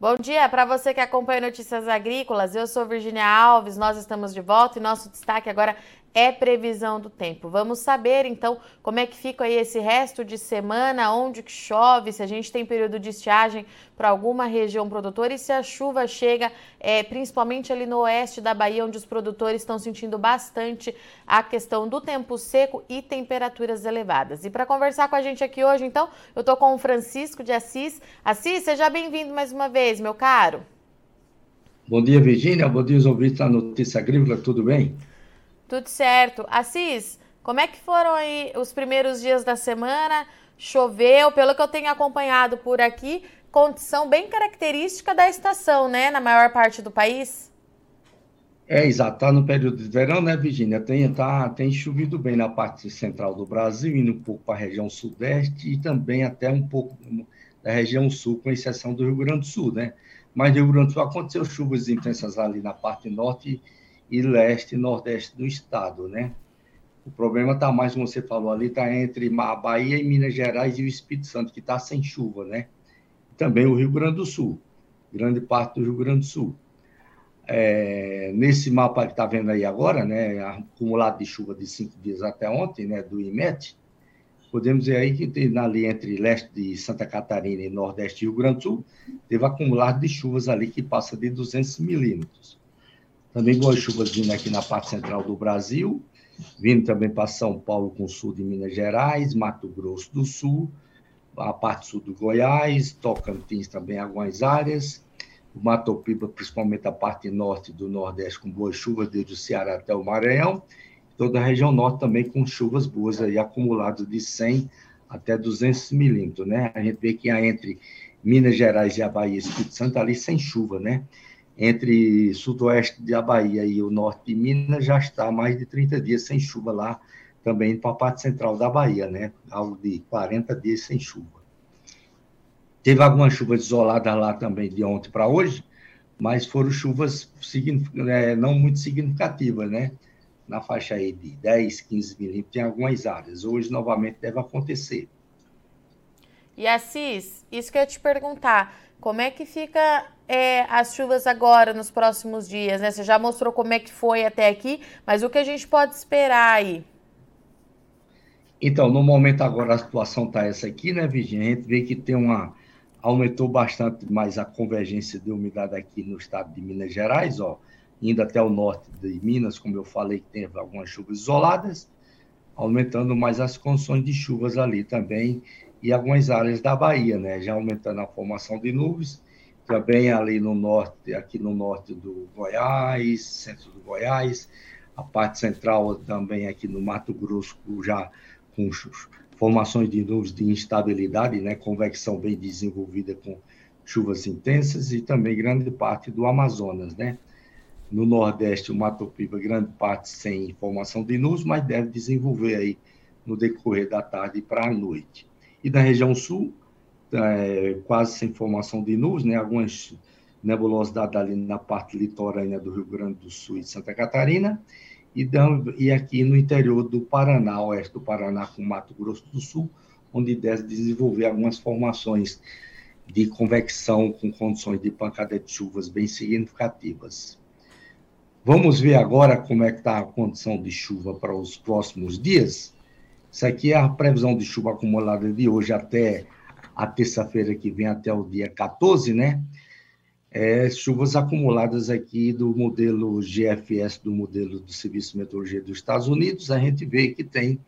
Bom dia para você que acompanha Notícias Agrícolas. Eu sou Virginia Alves, nós estamos de volta e nosso destaque agora é previsão do tempo. Vamos saber então como é que fica aí esse resto de semana, onde que chove, se a gente tem período de estiagem para alguma região produtora e se a chuva chega é, principalmente ali no oeste da Bahia, onde os produtores estão sentindo bastante a questão do tempo seco e temperaturas elevadas. E para conversar com a gente aqui hoje, então, eu estou com o Francisco de Assis. Assis, seja bem-vindo mais uma vez, meu caro. Bom dia, Virginia. Bom dia, os ouvintes da Notícia Agrícola. Tudo bem? Tudo certo. Assis, como é que foram aí os primeiros dias da semana? Choveu, pelo que eu tenho acompanhado por aqui, condição bem característica da estação, né, na maior parte do país? É, exato. Tá no período de verão, né, Virginia? Tem, tá, tem chovido bem na parte central do Brasil, indo um pouco para a região sudeste e também até um pouco da região sul, com exceção do Rio Grande do Sul, né? Mas no Rio Grande do Sul aconteceu chuvas intensas ali na parte norte leste e nordeste do estado, né? O problema está mais, como você falou ali, está entre a Bahia e Minas Gerais e o Espírito Santo, que está sem chuva, né? Também o Rio Grande do Sul, grande parte do Rio Grande do Sul. É, nesse mapa que está vendo aí agora, né, acumulado de chuva de cinco dias até ontem, né, do IMET, podemos ver aí que tem ali entre leste de Santa Catarina e nordeste do Rio Grande do Sul, teve acumulado de chuvas ali que passa de 200 milímetros. Também boas chuvas vindo aqui na parte central do Brasil, vindo também para São Paulo com o sul de Minas Gerais, Mato Grosso do Sul, a parte sul do Goiás, Tocantins também algumas áreas, o Mato Piba, principalmente a parte norte do Nordeste, com boas chuvas, desde o Ceará até o Maranhão, toda a região norte também com chuvas boas aí, acumuladas de 100 até 200 milímetros, né? A gente vê que entre Minas Gerais e a Bahia Espírito Santo ali sem chuva, né? Entre sudoeste da Bahia e o norte de Minas já está mais de 30 dias sem chuva lá, também para a parte central da Bahia, né? Algo de 40 dias sem chuva. Teve algumas chuvas isoladas lá também de ontem para hoje, mas foram chuvas é, não muito significativas, né? Na faixa aí de 10, 15 milímetros em algumas áreas. Hoje, novamente, deve acontecer. E Assis, isso que eu ia te perguntar, como é que fica é, as chuvas agora, nos próximos dias, né? Você já mostrou como é que foi até aqui, mas o que a gente pode esperar aí? Então, no momento agora a situação está essa aqui, né, Virginia? A gente vê que tem uma. aumentou bastante mais a convergência de umidade aqui no estado de Minas Gerais, ó, indo até o norte de Minas, como eu falei, que tem algumas chuvas isoladas, aumentando mais as condições de chuvas ali também, e algumas áreas da Bahia, né? Já aumentando a formação de nuvens também ali no norte, aqui no norte do Goiás, centro do Goiás, a parte central também aqui no Mato Grosso, já com formações de nuvens de instabilidade, né, convecção bem desenvolvida com chuvas intensas e também grande parte do Amazonas, né? No Nordeste, o Mato Piba, grande parte sem formação de nuvens, mas deve desenvolver aí no decorrer da tarde para a noite. E na região sul, é, quase sem formação de nuvens, né? algumas nebulosidades ali na parte litorânea do Rio Grande do Sul e de Santa Catarina, e, e aqui no interior do Paraná, oeste do Paraná, com Mato Grosso do Sul, onde deve desenvolver algumas formações de convecção com condições de pancada de chuvas bem significativas. Vamos ver agora como é que está a condição de chuva para os próximos dias. Isso aqui é a previsão de chuva acumulada de hoje até a terça-feira que vem até o dia 14, né? É, chuvas acumuladas aqui do modelo GFS, do modelo do Serviço de Meteorologia dos Estados Unidos, a gente vê que tem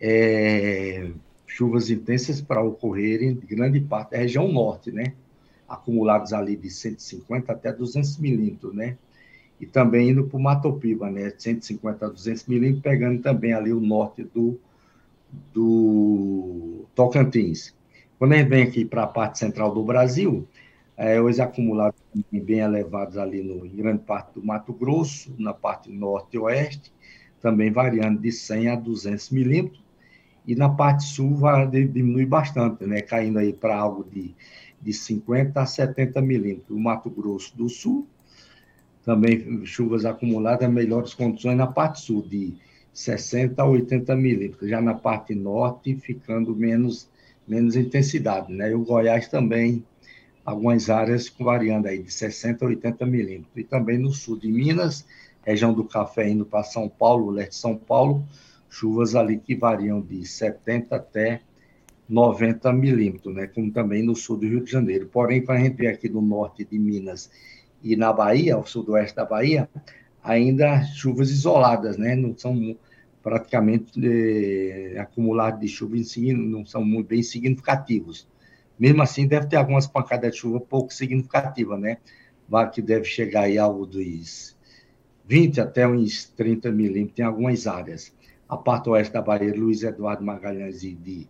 é, chuvas intensas para ocorrerem em grande parte da região norte, né? Acumulados ali de 150 até 200 milímetros, né? E também indo para o Mato Piba, né? 150 a 200 milímetros, pegando também ali o norte do, do Tocantins. Quando a gente vem aqui para a parte central do Brasil, é, os acumulados bem elevados ali no, em grande parte do Mato Grosso, na parte norte e oeste, também variando de 100 a 200 milímetros, e na parte sul vai, diminui bastante, né, caindo aí para algo de, de 50 a 70 milímetros. O Mato Grosso do Sul, também chuvas acumuladas, melhores condições na parte sul, de 60 a 80 milímetros, já na parte norte ficando menos menos intensidade, né? E o Goiás também algumas áreas variando aí de 60 a 80 milímetros. E também no sul de Minas, região do Café indo para São Paulo, leste de São Paulo, chuvas ali que variam de 70 até 90 milímetros, né? como também no sul do Rio de Janeiro. Porém, para a gente ver aqui no norte de Minas e na Bahia, ao sudoeste da Bahia, ainda chuvas isoladas, né? não são praticamente eh, acumulados de chuva, não são muito bem significativos. Mesmo assim, deve ter algumas pancadas de chuva pouco significativas, né? Que deve chegar aí algo dos 20 até uns 30 milímetros em algumas áreas. A parte oeste da Bahia, Luiz Eduardo Magalhães e de,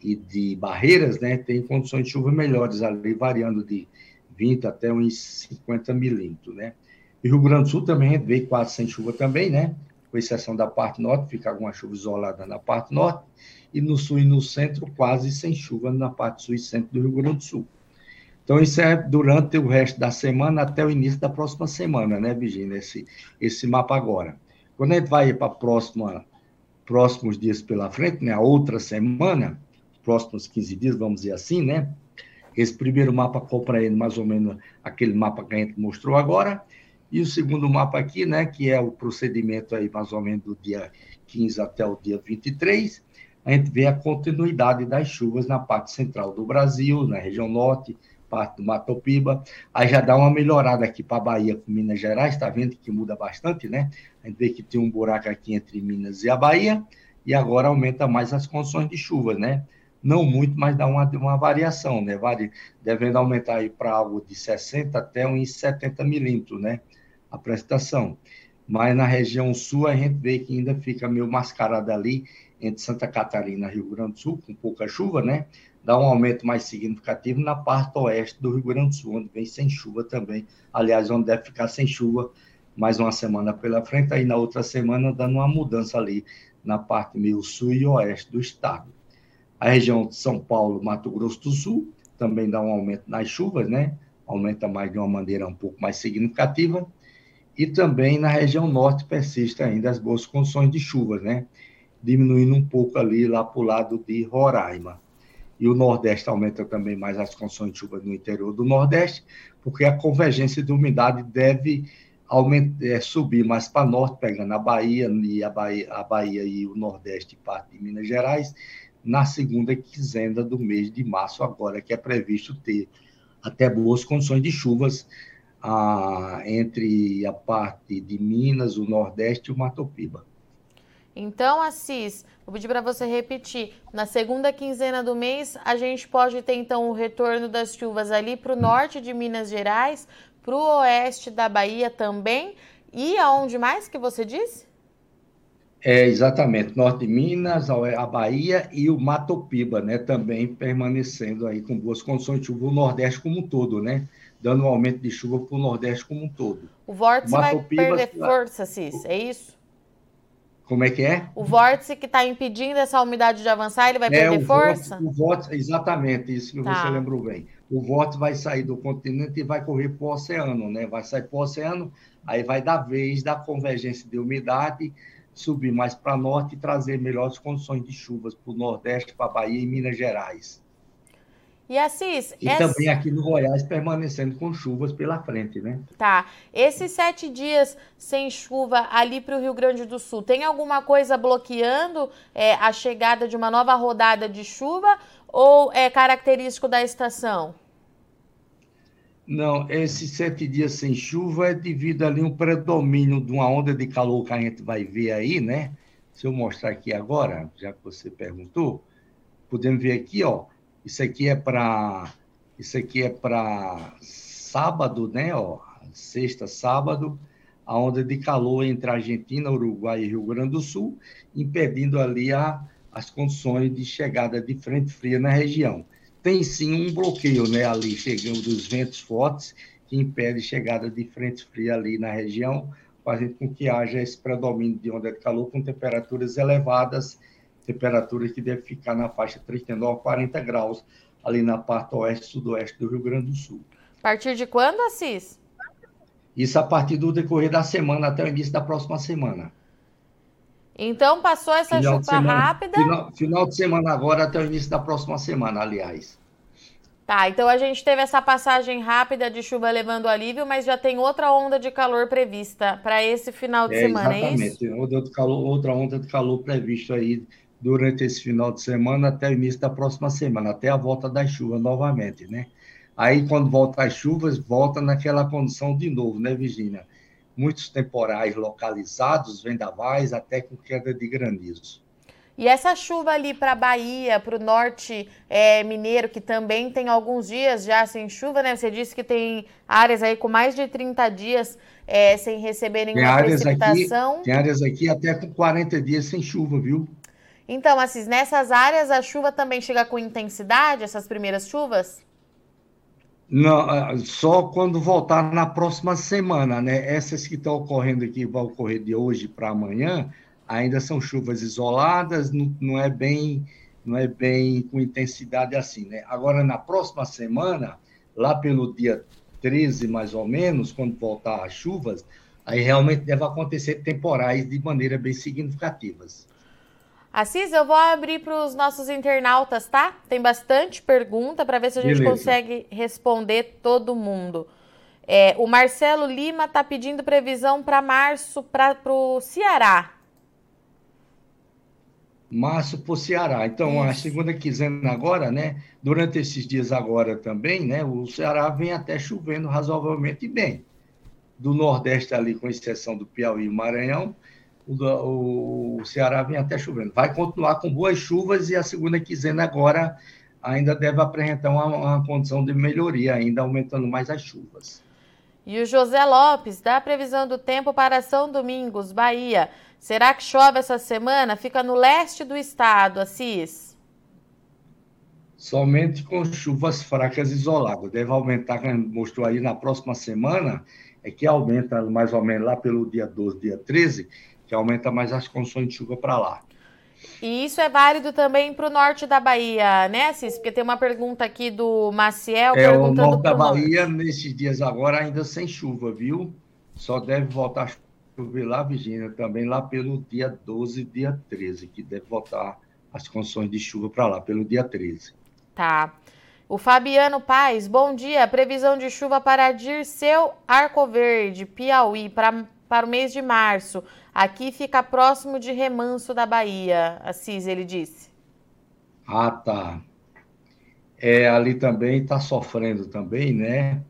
e de Barreiras, né? Tem condições de chuva melhores ali, variando de 20 até uns 50 milímetros, né? E Rio Grande do Sul também veio quase sem chuva também, né? Com exceção da parte norte, fica alguma chuva isolada na parte norte e no sul e no centro quase sem chuva na parte sul e centro do Rio Grande do Sul. Então, isso é durante o resto da semana até o início da próxima semana, né, Virginia? Esse, esse mapa agora. Quando a gente vai para próximos dias pela frente, né, a outra semana, próximos 15 dias, vamos dizer assim, né? Esse primeiro mapa compreende mais ou menos aquele mapa que a gente mostrou agora, e o segundo mapa aqui, né, que é o procedimento aí mais ou menos do dia 15 até o dia 23, a gente vê a continuidade das chuvas na parte central do Brasil, na região norte, parte do Mato Piba. Aí já dá uma melhorada aqui para a Bahia com Minas Gerais, está vendo que muda bastante, né? A gente vê que tem um buraco aqui entre Minas e a Bahia, e agora aumenta mais as condições de chuva, né? Não muito, mas dá uma, uma variação, né? Vari, devendo aumentar aí para algo de 60 até uns 70 milímetros, né? A prestação. Mas na região sul a gente vê que ainda fica meio mascarada ali entre Santa Catarina e Rio Grande do Sul, com pouca chuva, né? Dá um aumento mais significativo na parte oeste do Rio Grande do Sul, onde vem sem chuva também. Aliás, onde deve ficar sem chuva mais uma semana pela frente, aí na outra semana dando uma mudança ali na parte meio sul e oeste do estado. A região de São Paulo, Mato Grosso do Sul, também dá um aumento nas chuvas, né? Aumenta mais de uma maneira um pouco mais significativa. E também na região norte persiste ainda as boas condições de chuvas, né? diminuindo um pouco ali lá para o lado de Roraima. E o Nordeste aumenta também mais as condições de chuva no interior do Nordeste, porque a convergência de umidade deve aumentar, é, subir mais para norte, pegando a Bahia, e a Bahia, a Bahia e o Nordeste parte de Minas Gerais, na segunda quinzena do mês de março, agora que é previsto ter até boas condições de chuvas ah, entre a parte de Minas, o Nordeste e o Mato Piba. Então, Assis, vou pedir para você repetir. Na segunda quinzena do mês, a gente pode ter então o retorno das chuvas ali para o norte de Minas Gerais, para o oeste da Bahia também. E aonde mais que você disse? É, exatamente. Norte de Minas, a Bahia e o Mato Piba, né? Também permanecendo aí com boas condições de chuva, o Nordeste como um todo, né? Dando um aumento de chuva para o Nordeste como um todo. O vórtice vai perder força, Cis, é isso? Como é que é? O vórtice que está impedindo essa umidade de avançar, ele vai é, perder força? Vórtice, o vórtice, exatamente, isso que tá. você lembrou bem. O vórtice vai sair do continente e vai correr para o oceano, né? Vai sair para o oceano, aí vai dar vez da convergência de umidade, subir mais para norte e trazer melhores condições de chuvas para o Nordeste, para a Bahia e Minas Gerais. E Assis. E essa... também aqui no Goiás permanecendo com chuvas pela frente, né? Tá. Esses sete dias sem chuva ali para o Rio Grande do Sul, tem alguma coisa bloqueando é, a chegada de uma nova rodada de chuva ou é característico da estação? Não, esses sete dias sem chuva é devido ali um predomínio de uma onda de calor que a gente vai ver aí, né? Se eu mostrar aqui agora, já que você perguntou, podemos ver aqui, ó isso aqui é para isso aqui é para sábado, né? Ó, sexta, sábado, a onda de calor entre Argentina, Uruguai e Rio Grande do Sul, impedindo ali a, as condições de chegada de frente fria na região. Tem sim um bloqueio, né? Ali chegando dos ventos fortes que impede chegada de frente fria ali na região, fazendo com que haja esse predomínio de onda de calor com temperaturas elevadas temperatura que deve ficar na faixa 39 a 40 graus, ali na parte oeste e sudoeste do Rio Grande do Sul. A partir de quando, Assis? Isso a partir do decorrer da semana até o início da próxima semana. Então passou essa final chuva semana, rápida. Final, final, de semana agora até o início da próxima semana, aliás. Tá, então a gente teve essa passagem rápida de chuva levando alívio, mas já tem outra onda de calor prevista para esse final de é, semana, exatamente. é isso? Exatamente, outra, outra onda de calor prevista aí durante esse final de semana até o início da próxima semana, até a volta das chuvas novamente, né? Aí, quando volta as chuvas, volta naquela condição de novo, né, Virginia? Muitos temporais localizados, vendavais, até com queda de granizo. E essa chuva ali para a Bahia, para o norte é, mineiro, que também tem alguns dias já sem chuva, né? Você disse que tem áreas aí com mais de 30 dias é, sem receber nenhuma tem precipitação. Aqui, tem áreas aqui até com 40 dias sem chuva, viu? Então, Assis, nessas áreas a chuva também chega com intensidade, essas primeiras chuvas? Não, ah, só quando voltar na próxima semana, né? Essas que estão ocorrendo aqui, vão ocorrer de hoje para amanhã, ainda são chuvas isoladas, não, não, é bem não é bem com intensidade assim, né? Agora na próxima semana, lá pelo dia 13 mais ou menos, quando voltar as chuvas, aí realmente deve acontecer temporais de maneira bem significativas. Assis, eu vou abrir para os nossos internautas, tá? Tem bastante pergunta para ver se a gente Beleza. consegue responder todo mundo. É, o Marcelo Lima está pedindo previsão para março para o Ceará março para o Ceará. Então, Isso. a segunda quinzena agora, né? Durante esses dias agora também, né? O Ceará vem até chovendo razoavelmente bem. Do Nordeste ali, com exceção do Piauí e Maranhão, o, o Ceará vem até chovendo. Vai continuar com boas chuvas e a segunda quinzena agora ainda deve apresentar uma, uma condição de melhoria, ainda aumentando mais as chuvas. E o José Lopes, dá a previsão do tempo para São Domingos, Bahia. Será que chove essa semana? Fica no leste do estado, Assis. Somente com chuvas fracas isoladas. Deve aumentar, como mostrou aí na próxima semana, é que aumenta mais ou menos lá pelo dia 12, dia 13, que aumenta mais as condições de chuva para lá. E isso é válido também para o norte da Bahia, né, Assis? Porque tem uma pergunta aqui do Maciel é, perguntando. O norte da Bahia, nesses dias agora, ainda sem chuva, viu? Só deve voltar a chover lá, Virgínia, também lá pelo dia 12, dia 13, que deve voltar as condições de chuva para lá, pelo dia 13. Tá. O Fabiano Paz, bom dia. Previsão de chuva para Dirceu Arco Verde, Piauí, para, para o mês de março. Aqui fica próximo de Remanso da Bahia, Assis, ele disse. Ah, tá. É, ali também está sofrendo também, né?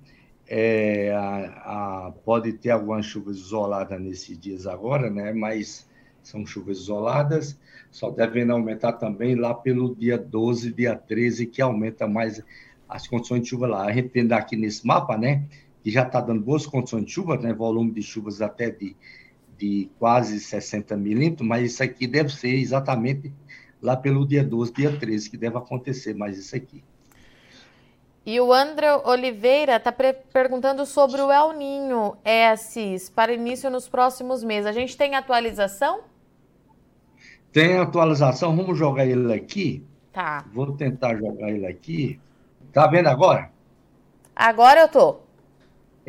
É, a, a, pode ter algumas chuvas isoladas nesses dias agora, né? mas são chuvas isoladas, só devem aumentar também lá pelo dia 12, dia 13, que aumenta mais as condições de chuva lá. A gente tem aqui nesse mapa, né, que já está dando boas condições de chuva, né, volume de chuvas até de, de quase 60 milímetros, mas isso aqui deve ser exatamente lá pelo dia 12, dia 13, que deve acontecer mais isso aqui. E o André Oliveira está perguntando sobre o El Ninho ESIS para início nos próximos meses. A gente tem atualização? Tem atualização, vamos jogar ele aqui. Tá. Vou tentar jogar ele aqui. Tá vendo agora? Agora eu tô.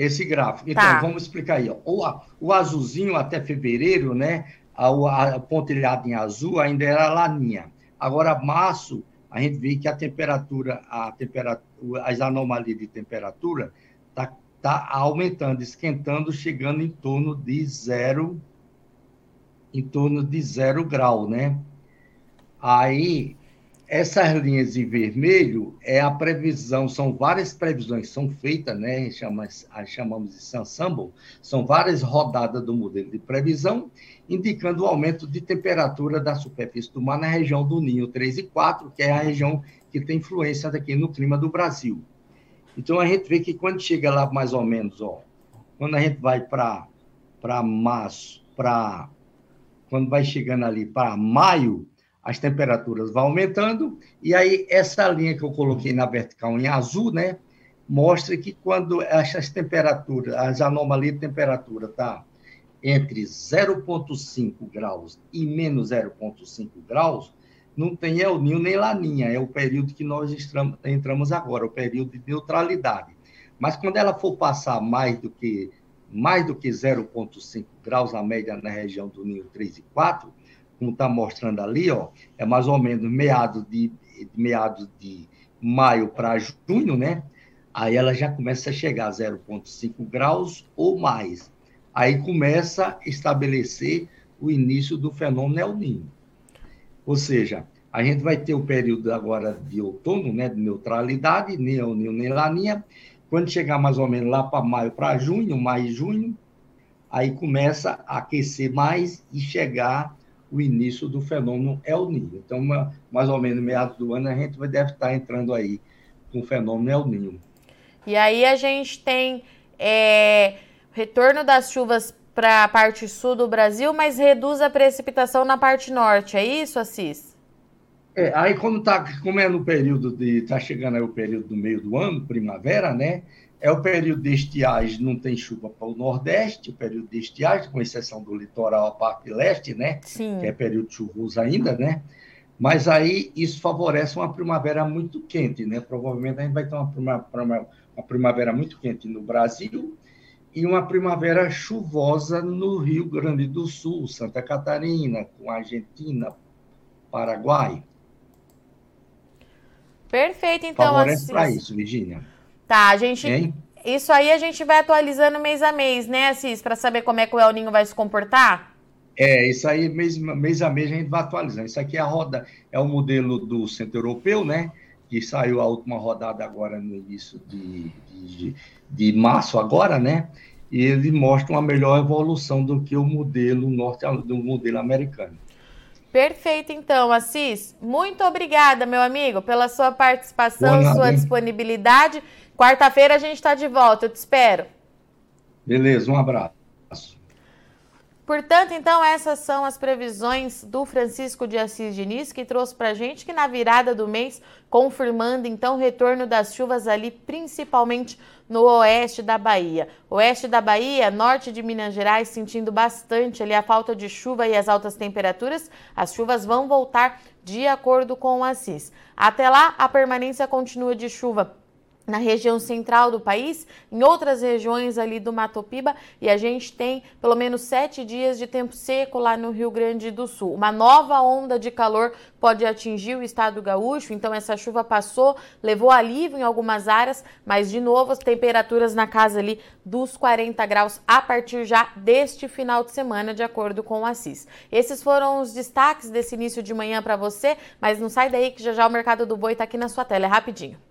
Esse gráfico. Então, tá. vamos explicar aí. Ó. O, o azulzinho até fevereiro, né? A, a pontilhada em azul ainda era laninha. Agora, março, a gente vê que a temperatura, a temperatura as anomalias de temperatura está tá aumentando, esquentando, chegando em torno de zero, em torno de zero grau, né? Aí, essas linhas em vermelho é a previsão, são várias previsões são feitas, né? Chamamos, chamamos de ensemble, são várias rodadas do modelo de previsão, indicando o aumento de temperatura da superfície do mar na região do Ninho 3 e 4, que é a região que tem influência daqui no clima do Brasil. Então a gente vê que quando chega lá mais ou menos, ó, quando a gente vai para março, para quando vai chegando ali para maio, as temperaturas vão aumentando e aí essa linha que eu coloquei na vertical em azul, né, mostra que quando essas temperaturas, as anomalias de temperatura tá entre 0,5 graus e menos 0,5 graus, não tem El Ninho nem Laninha, é o período que nós entramos agora, o período de neutralidade. Mas quando ela for passar mais do que mais do que 0,5 graus, a média na região do Ninho 3 e 4, como está mostrando ali, ó, é mais ou menos meados de, meados de maio para junho, né? Aí ela já começa a chegar a 0,5 graus ou mais. Aí começa a estabelecer o início do fenômeno El Ninho. Ou seja, a gente vai ter o período agora de outono, né, de neutralidade, nem El Ninho nem Laninha. Quando chegar mais ou menos lá para maio para junho, maio e junho, aí começa a aquecer mais e chegar o início do fenômeno El Ninho. Então, uma, mais ou menos meados do ano, a gente vai, deve estar entrando aí com o fenômeno El Ninho. E aí a gente tem é, retorno das chuvas para a parte sul do Brasil, mas reduz a precipitação na parte norte, é isso, Assis? É, aí como, tá, como é no período de. está chegando aí o período do meio do ano, primavera, né? É o período de estiagem, não tem chuva para o Nordeste, o período de estiagem, com exceção do litoral, a parte leste, né? Sim. Que é período chuvoso ainda, né? Mas aí isso favorece uma primavera muito quente, né? Provavelmente a gente vai ter uma, uma, uma primavera muito quente no Brasil e uma primavera chuvosa no Rio Grande do Sul, Santa Catarina, com Argentina, Paraguai. Perfeito, então. Favorece para isso, Virginia. Tá, a gente. Hein? Isso aí a gente vai atualizando mês a mês, né, Assis, para saber como é que o El Ninho vai se comportar? É, isso aí mês, mês a mês a gente vai atualizando. Isso aqui é a roda, é o modelo do Centro Europeu, né? Que saiu a última rodada agora no início de, de, de março agora, né? E ele mostra uma melhor evolução do que o modelo norte do modelo americano. Perfeito, então, Assis. Muito obrigada, meu amigo, pela sua participação, sua disponibilidade. Quarta-feira a gente está de volta, eu te espero. Beleza, um abraço. Portanto, então, essas são as previsões do Francisco de Assis Diniz, que trouxe para a gente que na virada do mês, confirmando então o retorno das chuvas ali, principalmente no oeste da Bahia. Oeste da Bahia, norte de Minas Gerais, sentindo bastante ali a falta de chuva e as altas temperaturas, as chuvas vão voltar de acordo com o Assis. Até lá, a permanência continua de chuva na região central do país, em outras regiões ali do Mato Piba, e a gente tem pelo menos sete dias de tempo seco lá no Rio Grande do Sul. Uma nova onda de calor pode atingir o estado gaúcho, então essa chuva passou, levou alívio em algumas áreas, mas de novo as temperaturas na casa ali dos 40 graus a partir já deste final de semana, de acordo com o Assis. Esses foram os destaques desse início de manhã para você, mas não sai daí que já já o mercado do boi está aqui na sua tela, é rapidinho.